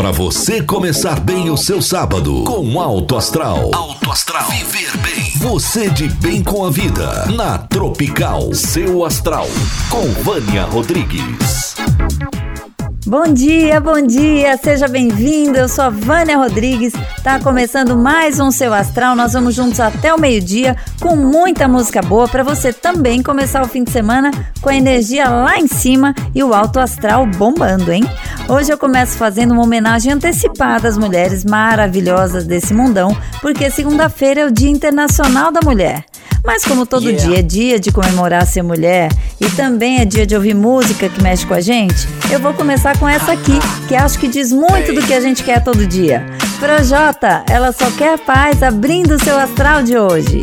Para você começar bem o seu sábado com Alto Astral. Alto Astral. Viver bem. Você de bem com a vida. Na Tropical. Seu Astral. Com Vânia Rodrigues. Bom dia, bom dia, seja bem-vindo. Eu sou a Vânia Rodrigues. Tá começando mais um seu astral. Nós vamos juntos até o meio-dia com muita música boa para você também começar o fim de semana com a energia lá em cima e o alto astral bombando, hein? Hoje eu começo fazendo uma homenagem antecipada às mulheres maravilhosas desse mundão, porque segunda-feira é o Dia Internacional da Mulher. Mas como todo yeah. dia é dia de comemorar ser mulher e também é dia de ouvir música que mexe com a gente, eu vou começar com essa aqui, que acho que diz muito do que a gente quer todo dia. Projota, ela só quer paz abrindo seu astral de hoje.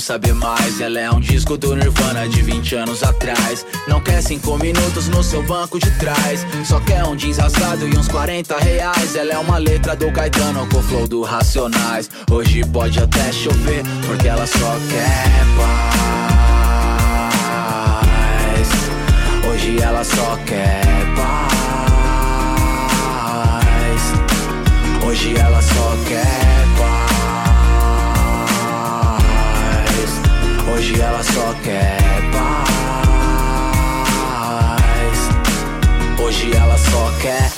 sabe mais. Ela é um disco do Nirvana de 20 anos atrás. Não quer cinco minutos no seu banco de trás, só quer um jeans rasgado e uns 40 reais. Ela é uma letra do Caetano com flow do Racionais. Hoje pode até chover, porque ela só quer paz. Hoje ela só quer paz. Hoje ela só quer Hoje ela só quer paz. Hoje ela só quer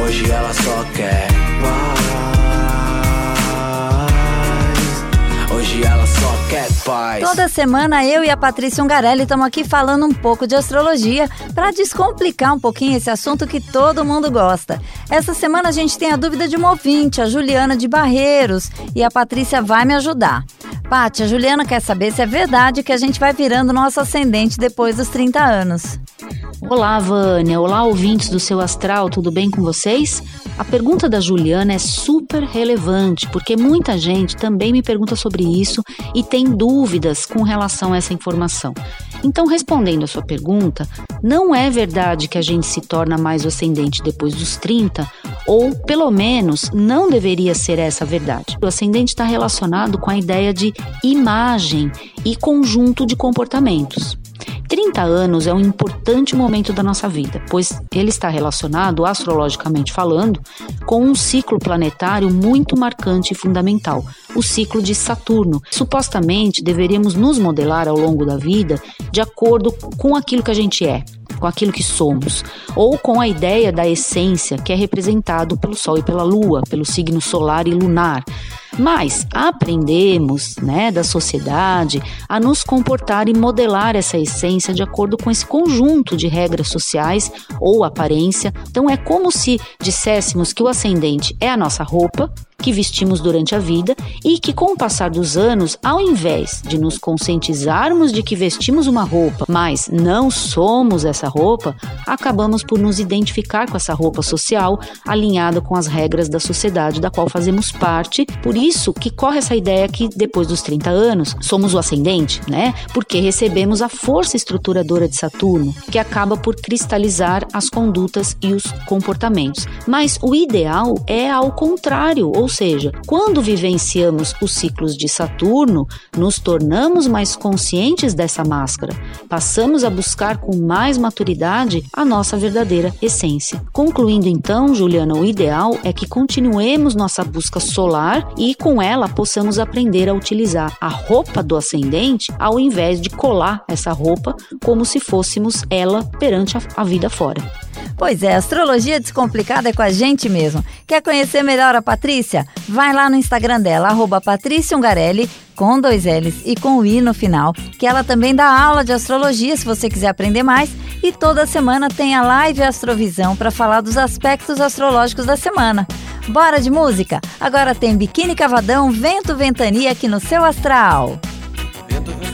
Hoje ela só quer paz. Hoje ela só quer paz. Toda semana eu e a Patrícia Ungarelli estamos aqui falando um pouco de astrologia para descomplicar um pouquinho esse assunto que todo mundo gosta. Essa semana a gente tem a dúvida de uma ouvinte, a Juliana de Barreiros, e a Patrícia vai me ajudar. Paty, a Juliana quer saber se é verdade que a gente vai virando nosso ascendente depois dos 30 anos. Olá, Vânia. Olá, ouvintes do seu astral, tudo bem com vocês? A pergunta da Juliana é super relevante, porque muita gente também me pergunta sobre isso e tem dúvidas com relação a essa informação. Então, respondendo a sua pergunta, não é verdade que a gente se torna mais ascendente depois dos 30, ou pelo menos não deveria ser essa a verdade. O ascendente está relacionado com a ideia de imagem e conjunto de comportamentos. 30 anos é um importante momento da nossa vida, pois ele está relacionado, astrologicamente falando, com um ciclo planetário muito marcante e fundamental, o ciclo de Saturno. Supostamente deveríamos nos modelar ao longo da vida de acordo com aquilo que a gente é, com aquilo que somos, ou com a ideia da essência que é representado pelo Sol e pela Lua, pelo signo solar e lunar. Mas aprendemos, né, da sociedade a nos comportar e modelar essa essência de acordo com esse conjunto de regras sociais ou aparência. Então é como se disséssemos que o ascendente é a nossa roupa que vestimos durante a vida e que, com o passar dos anos, ao invés de nos conscientizarmos de que vestimos uma roupa, mas não somos essa roupa, acabamos por nos identificar com essa roupa social alinhada com as regras da sociedade da qual fazemos parte. Por isso que corre essa ideia que depois dos 30 anos somos o ascendente, né? Porque recebemos a força estruturadora de Saturno, que acaba por cristalizar as condutas e os comportamentos. Mas o ideal é ao contrário, ou seja, quando vivenciamos os ciclos de Saturno, nos tornamos mais conscientes dessa máscara, passamos a buscar com mais maturidade a nossa verdadeira essência. Concluindo então, Juliana, o ideal é que continuemos nossa busca solar e com ela possamos aprender a utilizar a roupa do ascendente ao invés de colar essa roupa como se fôssemos ela perante a vida fora. Pois é, astrologia descomplicada é com a gente mesmo. Quer conhecer melhor a Patrícia? Vai lá no Instagram dela, arroba Patrícia Ungarelli, com dois L's e com o I no final, que ela também dá aula de astrologia se você quiser aprender mais. E toda semana tem a live Astrovisão para falar dos aspectos astrológicos da semana. Bora de música? Agora tem Biquíni Cavadão, Vento Ventania aqui no seu astral. Vento Ventania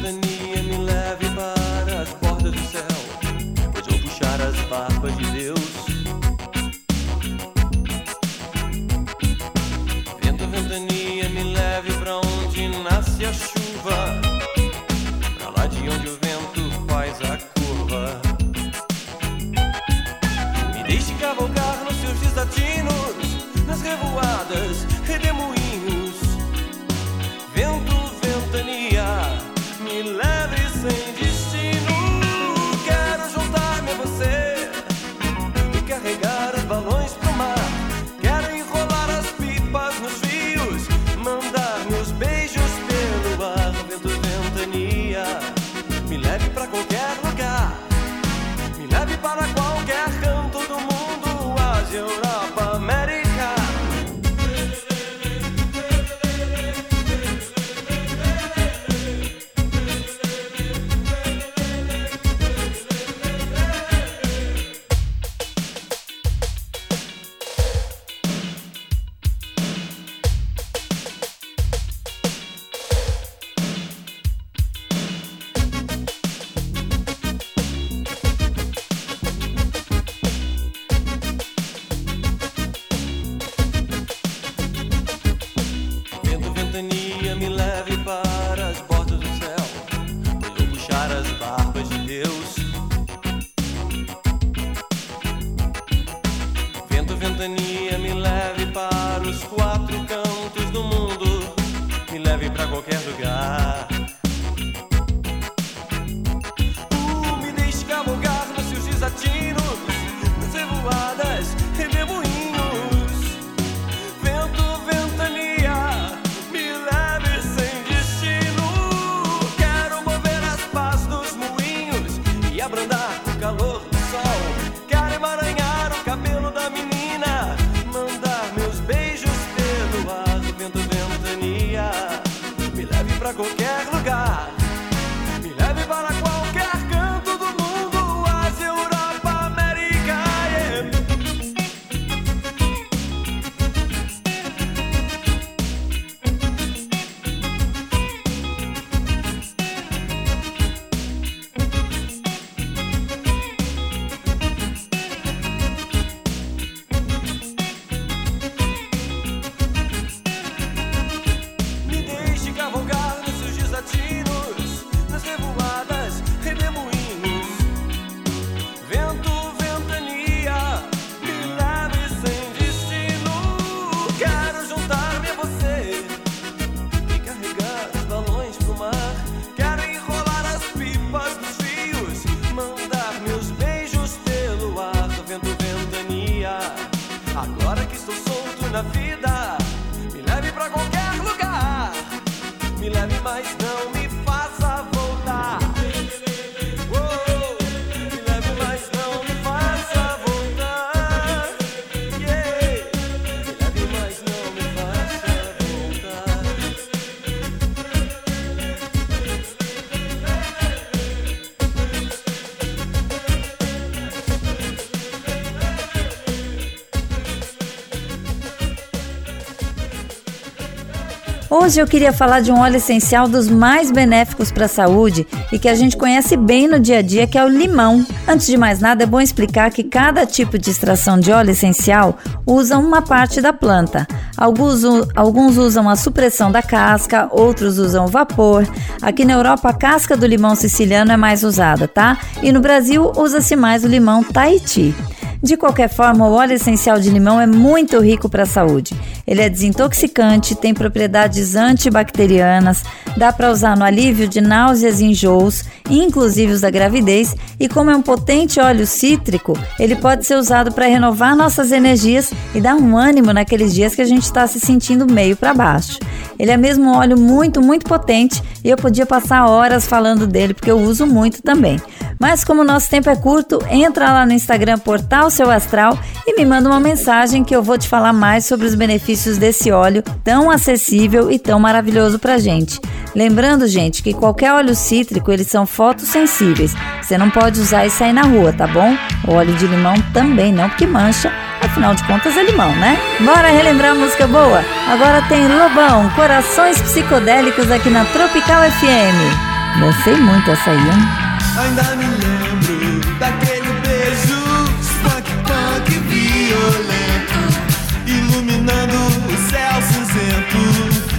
than you. Hoje eu queria falar de um óleo essencial dos mais benéficos para a saúde e que a gente conhece bem no dia a dia, que é o limão. Antes de mais nada, é bom explicar que cada tipo de extração de óleo essencial usa uma parte da planta. Alguns, alguns usam a supressão da casca, outros usam vapor. Aqui na Europa, a casca do limão siciliano é mais usada, tá? E no Brasil, usa-se mais o limão Tahiti. De qualquer forma, o óleo essencial de limão é muito rico para a saúde. Ele é desintoxicante, tem propriedades antibacterianas, dá para usar no alívio de náuseas e enjoos, inclusive os da gravidez, e como é um potente óleo cítrico, ele pode ser usado para renovar nossas energias e dar um ânimo naqueles dias que a gente está se sentindo meio para baixo. Ele é mesmo um óleo muito, muito potente e eu podia passar horas falando dele porque eu uso muito também. Mas como o nosso tempo é curto, entra lá no Instagram Portal Seu Astral e me manda uma mensagem que eu vou te falar mais sobre os benefícios desse óleo tão acessível e tão maravilhoso pra gente. Lembrando, gente, que qualquer óleo cítrico, eles são fotossensíveis. Você não pode usar e sair na rua, tá bom? O óleo de limão também não, porque mancha. Afinal de contas é limão, né? Bora relembrar a música boa? Agora tem Lobão, Corações Psicodélicos aqui na Tropical FM. Dancei muito essa aí, hein? Ainda me lembro daquele beijo Spunk punk violento Iluminando o céu cinzento.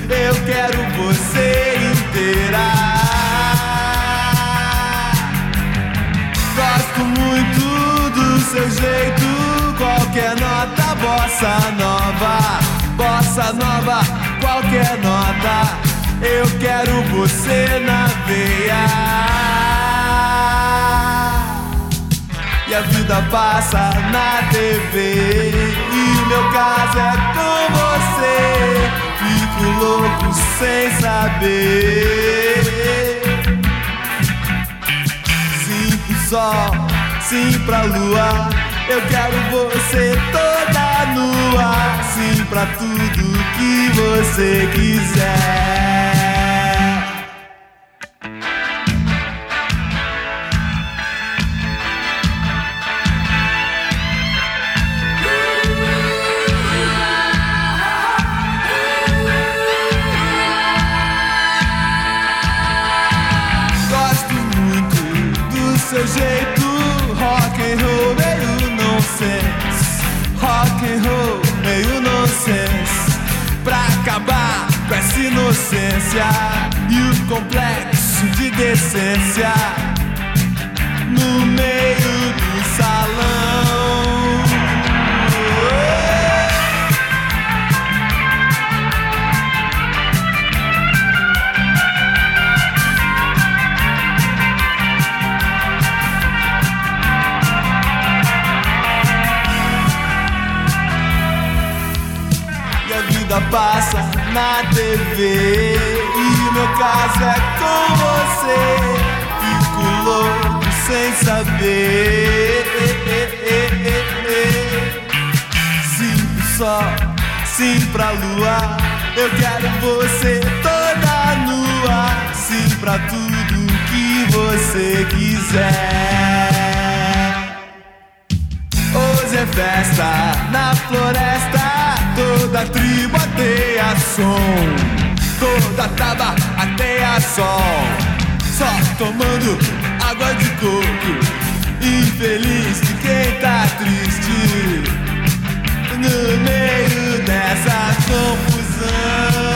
Eu quero você inteira. Gosto muito do seu jeito Qualquer nota, bossa nova Bossa nova, qualquer nota. Eu quero você na veia a vida passa na TV. E meu caso é com você. Fico louco sem saber. Sim pro sol, sim pra lua. Eu quero você toda nua. Sim pra tudo que você quiser. Inocência e o complexo de decência. No meio passa na TV. E meu caso é com você. Fico louco sem saber. Sim sol, sim pra lua. Eu quero você toda nua. Sim pra tudo que você quiser. Hoje é festa na floresta Toda tribo ateia som Toda taba ateia sol Só tomando água de coco. Infeliz de quem tá triste. No meio dessa confusão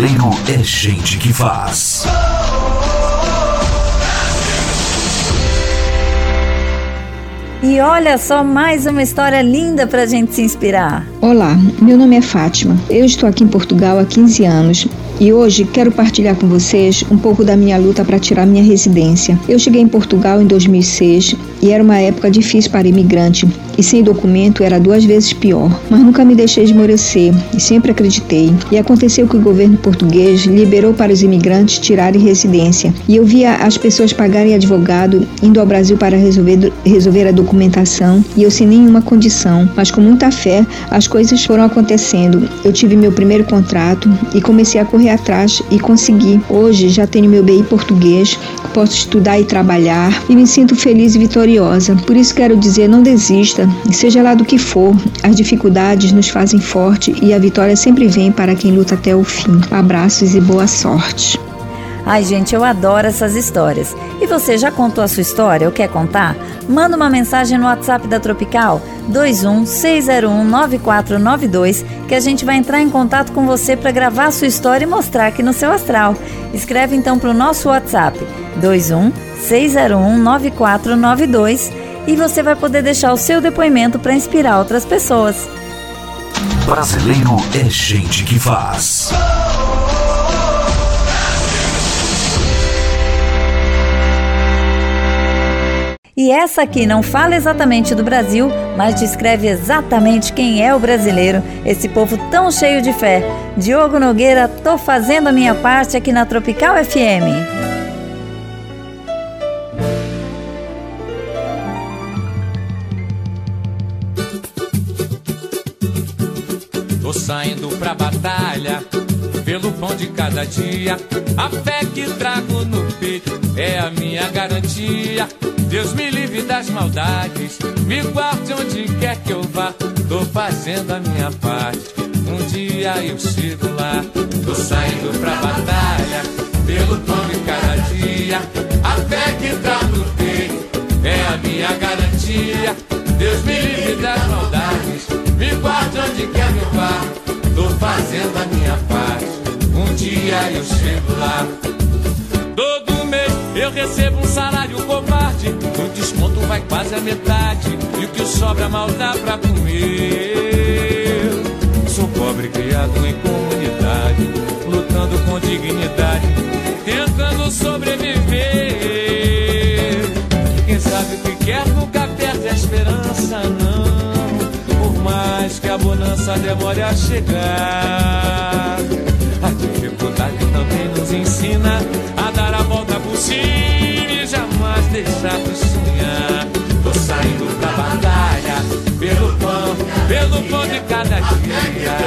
Brasileiro é gente que faz. E olha só mais uma história linda para a gente se inspirar. Olá, meu nome é Fátima. Eu estou aqui em Portugal há 15 anos e hoje quero partilhar com vocês um pouco da minha luta para tirar minha residência. Eu cheguei em Portugal em 2006 e era uma época difícil para imigrante e sem documento era duas vezes pior, mas nunca me deixei esmorecer e sempre acreditei. E aconteceu que o governo português liberou para os imigrantes tirarem residência e eu via as pessoas pagarem advogado indo ao Brasil para resolver, resolver a documentação e eu sem nenhuma condição, mas com muita fé as coisas foram acontecendo. Eu tive meu primeiro contrato e comecei a correr atrás e consegui. Hoje já tenho meu BI português, posso estudar e trabalhar e me sinto feliz e vitoriosa. Por isso quero dizer, não desista, seja lá do que for, as dificuldades nos fazem forte e a vitória sempre vem para quem luta até o fim. Abraços e boa sorte. Ai, gente, eu adoro essas histórias. E você já contou a sua história ou quer contar? Manda uma mensagem no WhatsApp da Tropical 216019492 que a gente vai entrar em contato com você para gravar a sua história e mostrar aqui no seu astral. Escreve então para o nosso WhatsApp 216019492 e você vai poder deixar o seu depoimento para inspirar outras pessoas. Brasileiro é gente que faz. E essa aqui não fala exatamente do Brasil, mas descreve exatamente quem é o brasileiro, esse povo tão cheio de fé. Diogo Nogueira, tô fazendo a minha parte aqui na Tropical FM. Tô saindo pra batalha, de cada dia. A fé que trago no peito é a minha garantia. Deus me livre das maldades, me guarde onde quer que eu vá. Tô fazendo a minha parte, um dia eu chego lá. Tô saindo pra batalha, pelo pão de cada dia. A fé que tá no peito é a minha garantia. Deus me livre das maldades, me guarde onde quer que eu vá. Tô fazendo a minha parte, dia eu chego lá. Todo mês eu recebo um salário covarde. O desconto vai quase a metade. E o que sobra mal dá pra comer. Sou pobre criado em comunidade. Lutando com dignidade. Tentando sobreviver. Quem sabe o que quer nunca perde a esperança, não. Por mais que a bonança demore a chegar. Dificuldade também nos ensina a dar a volta por cima e jamais deixar de sonhar. Tô saindo pra batalha, pelo pão, pelo pão de cada dia.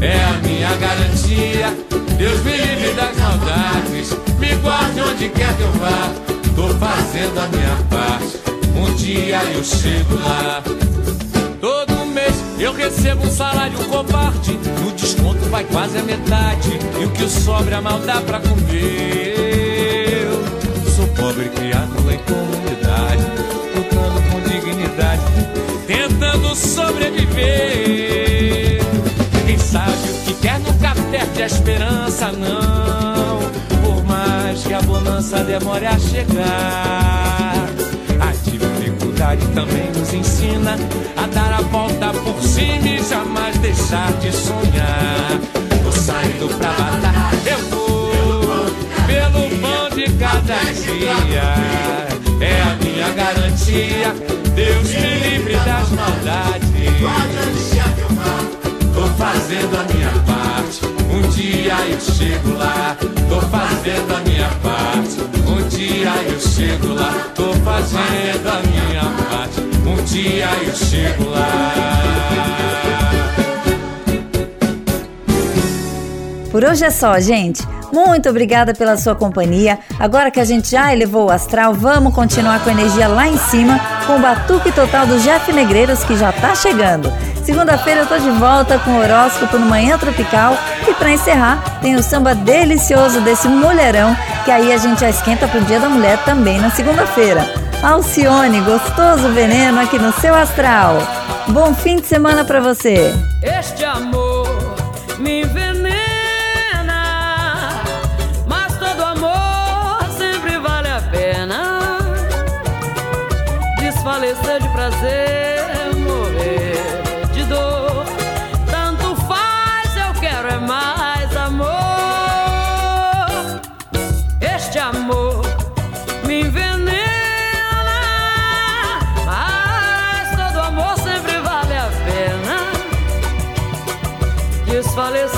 É a minha garantia, Deus me livre das maldades, me guarde onde quer que eu vá. Tô fazendo a minha parte, um dia eu chego lá. Todo mês eu recebo um salário covarde. No desconto vai quase a metade. E o que sobra mal dá pra comer. Eu sou pobre criado em comunidade. Lutando com dignidade. Tentando sobreviver. Quem sabe o que quer nunca perde a esperança, não. Por mais que a bonança demore a chegar. Também nos ensina a dar a volta por cima e jamais deixar de sonhar. Tô saindo pra batalha, eu vou pelo pão de cada dia. É a minha garantia, Deus me livre das maldades. Tô fazendo a minha parte, um dia eu chego lá. Tô fazendo a minha parte, um dia eu chego lá. Tô fazendo a minha parte, um dia eu chego lá. Por hoje é só, gente. Muito obrigada pela sua companhia. Agora que a gente já elevou o astral, vamos continuar com a energia lá em cima com o batuque total do Jeff Negreiros que já tá chegando. Segunda-feira eu tô de volta com o horóscopo no Manhã Tropical e para encerrar tem o samba delicioso desse mulherão que aí a gente já esquenta pro Dia da Mulher também na segunda-feira. Alcione, gostoso veneno aqui no seu astral. Bom fim de semana para você. Este amor me valeu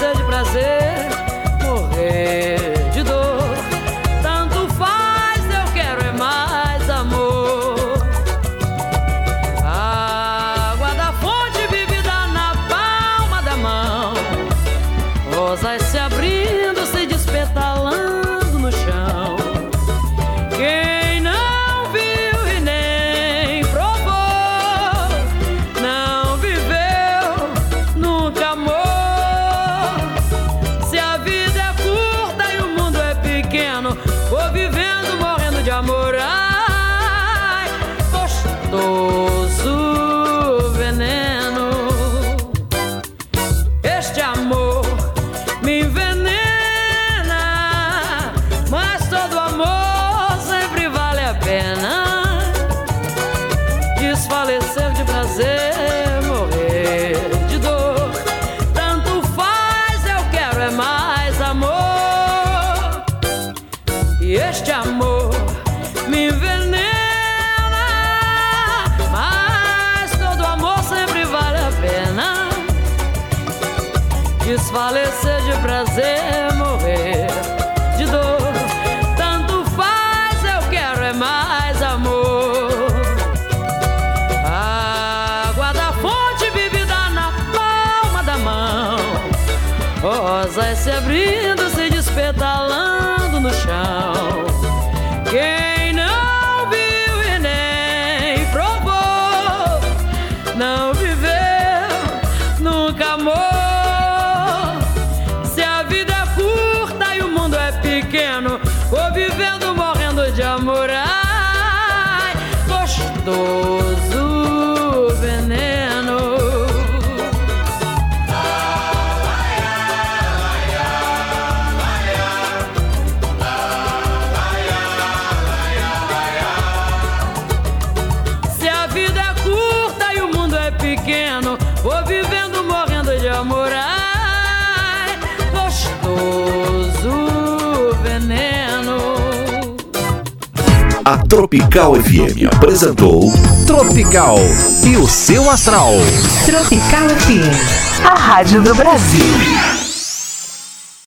Yeah. যমরায় কষ্ট। Tropical FM apresentou Tropical e o seu astral. Tropical FM, a rádio do Brasil.